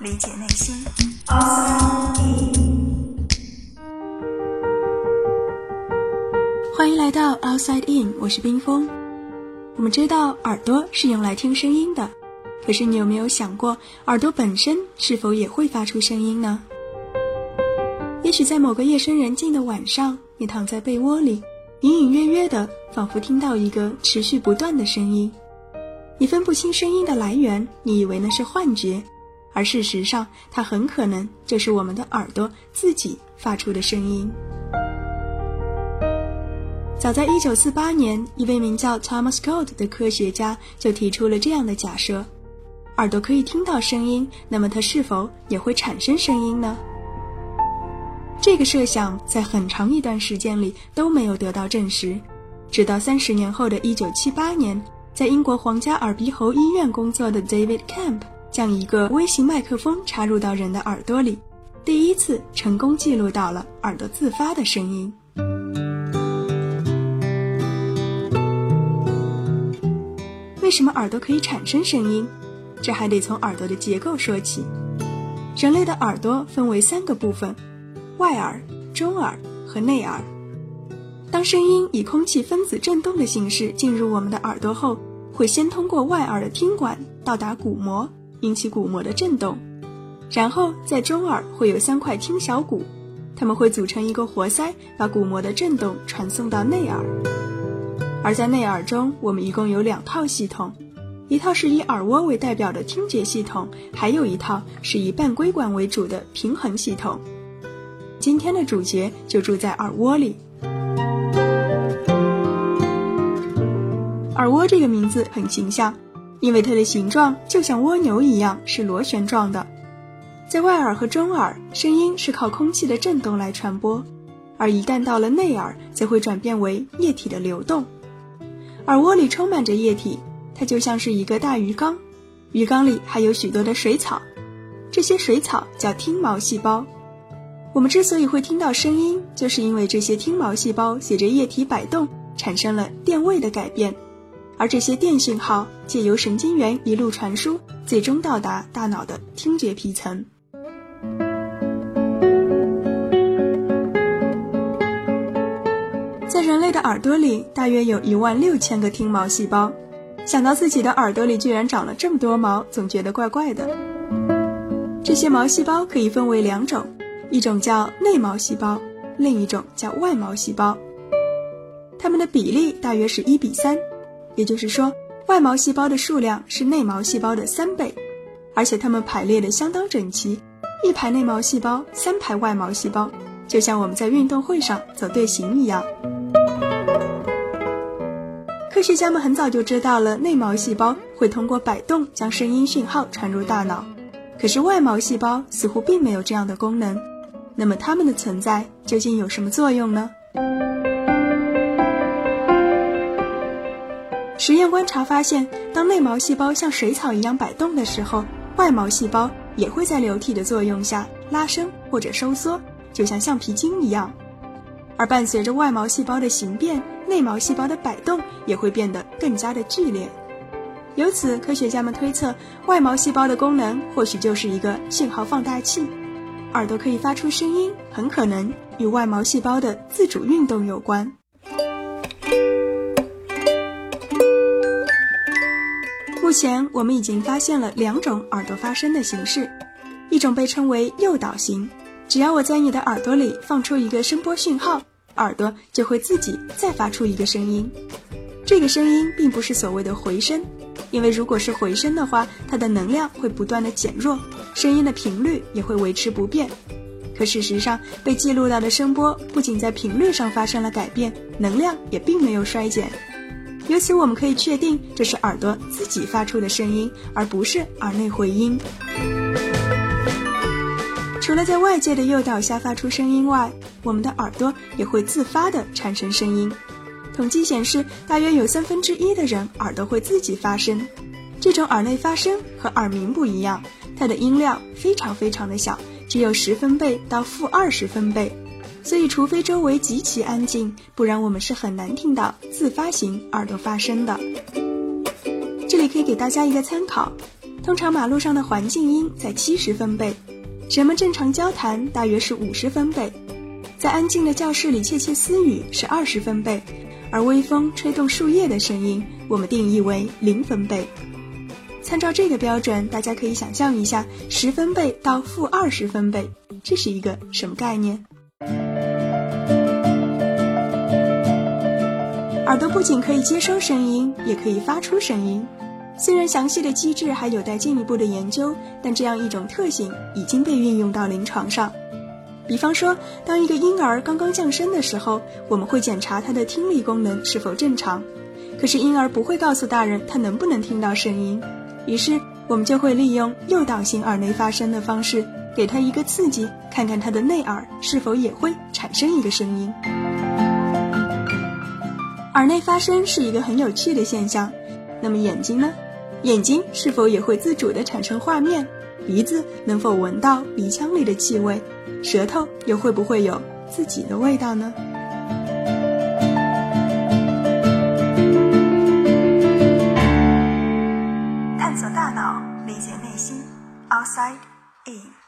理解内心。欢迎来到 Outside In，我是冰峰。我们知道耳朵是用来听声音的，可是你有没有想过，耳朵本身是否也会发出声音呢？也许在某个夜深人静的晚上，你躺在被窝里，隐隐约约的，仿佛听到一个持续不断的声音。你分不清声音的来源，你以为那是幻觉，而事实上，它很可能就是我们的耳朵自己发出的声音。早在1948年，一位名叫 Thomas Gold 的科学家就提出了这样的假设：耳朵可以听到声音，那么它是否也会产生声音呢？这个设想在很长一段时间里都没有得到证实，直到三十年后的一九七八年。在英国皇家耳鼻喉医院工作的 David Camp 将一个微型麦克风插入到人的耳朵里，第一次成功记录到了耳朵自发的声音。为什么耳朵可以产生声音？这还得从耳朵的结构说起。人类的耳朵分为三个部分：外耳、中耳和内耳。当声音以空气分子振动的形式进入我们的耳朵后，会先通过外耳的听管到达鼓膜，引起鼓膜的振动，然后在中耳会有三块听小骨，它们会组成一个活塞，把鼓膜的振动传送到内耳。而在内耳中，我们一共有两套系统，一套是以耳蜗为代表的听觉系统，还有一套是以半规管为主的平衡系统。今天的主角就住在耳蜗里。耳蜗这个名字很形象，因为它的形状就像蜗牛一样，是螺旋状的。在外耳和中耳，声音是靠空气的振动来传播，而一旦到了内耳，则会转变为液体的流动。耳蜗里充满着液体，它就像是一个大鱼缸，鱼缸里还有许多的水草，这些水草叫听毛细胞。我们之所以会听到声音，就是因为这些听毛细胞随着液体摆动，产生了电位的改变。而这些电信号借由神经元一路传输，最终到达大脑的听觉皮层。在人类的耳朵里，大约有一万六千个听毛细胞。想到自己的耳朵里居然长了这么多毛，总觉得怪怪的。这些毛细胞可以分为两种，一种叫内毛细胞，另一种叫外毛细胞。它们的比例大约是一比三。也就是说，外毛细胞的数量是内毛细胞的三倍，而且它们排列的相当整齐，一排内毛细胞，三排外毛细胞，就像我们在运动会上走队形一样。科学家们很早就知道了内毛细胞会通过摆动将声音讯号传入大脑，可是外毛细胞似乎并没有这样的功能。那么它们的存在究竟有什么作用呢？实验观察发现，当内毛细胞像水草一样摆动的时候，外毛细胞也会在流体的作用下拉伸或者收缩，就像橡皮筋一样。而伴随着外毛细胞的形变，内毛细胞的摆动也会变得更加的剧烈。由此，科学家们推测，外毛细胞的功能或许就是一个信号放大器。耳朵可以发出声音，很可能与外毛细胞的自主运动有关。前我们已经发现了两种耳朵发声的形式，一种被称为诱导型，只要我在你的耳朵里放出一个声波讯号，耳朵就会自己再发出一个声音。这个声音并不是所谓的回声，因为如果是回声的话，它的能量会不断的减弱，声音的频率也会维持不变。可事实上，被记录到的声波不仅在频率上发生了改变，能量也并没有衰减。由此，我们可以确定这是耳朵自己发出的声音，而不是耳内回音。除了在外界的诱导下发出声音外，我们的耳朵也会自发的产生声音。统计显示，大约有三分之一的人耳朵会自己发声。这种耳内发声和耳鸣不一样，它的音量非常非常的小，只有十分贝到负二十分贝。所以，除非周围极其安静，不然我们是很难听到自发型耳朵发声的。这里可以给大家一个参考：通常马路上的环境音在七十分贝，人们正常交谈大约是五十分贝，在安静的教室里窃窃私语是二十分贝，而微风吹动树叶的声音我们定义为零分贝。参照这个标准，大家可以想象一下十分贝到负二十分贝，这是一个什么概念？耳朵不仅可以接收声音，也可以发出声音。虽然详细的机制还有待进一步的研究，但这样一种特性已经被运用到临床上。比方说，当一个婴儿刚刚降生的时候，我们会检查他的听力功能是否正常。可是婴儿不会告诉大人他能不能听到声音，于是我们就会利用诱导性耳内发声的方式，给他一个刺激，看看他的内耳是否也会产生一个声音。耳内发声是一个很有趣的现象，那么眼睛呢？眼睛是否也会自主地产生画面？鼻子能否闻到鼻腔里的气味？舌头又会不会有自己的味道呢？探索大脑，理解内心，Outside In。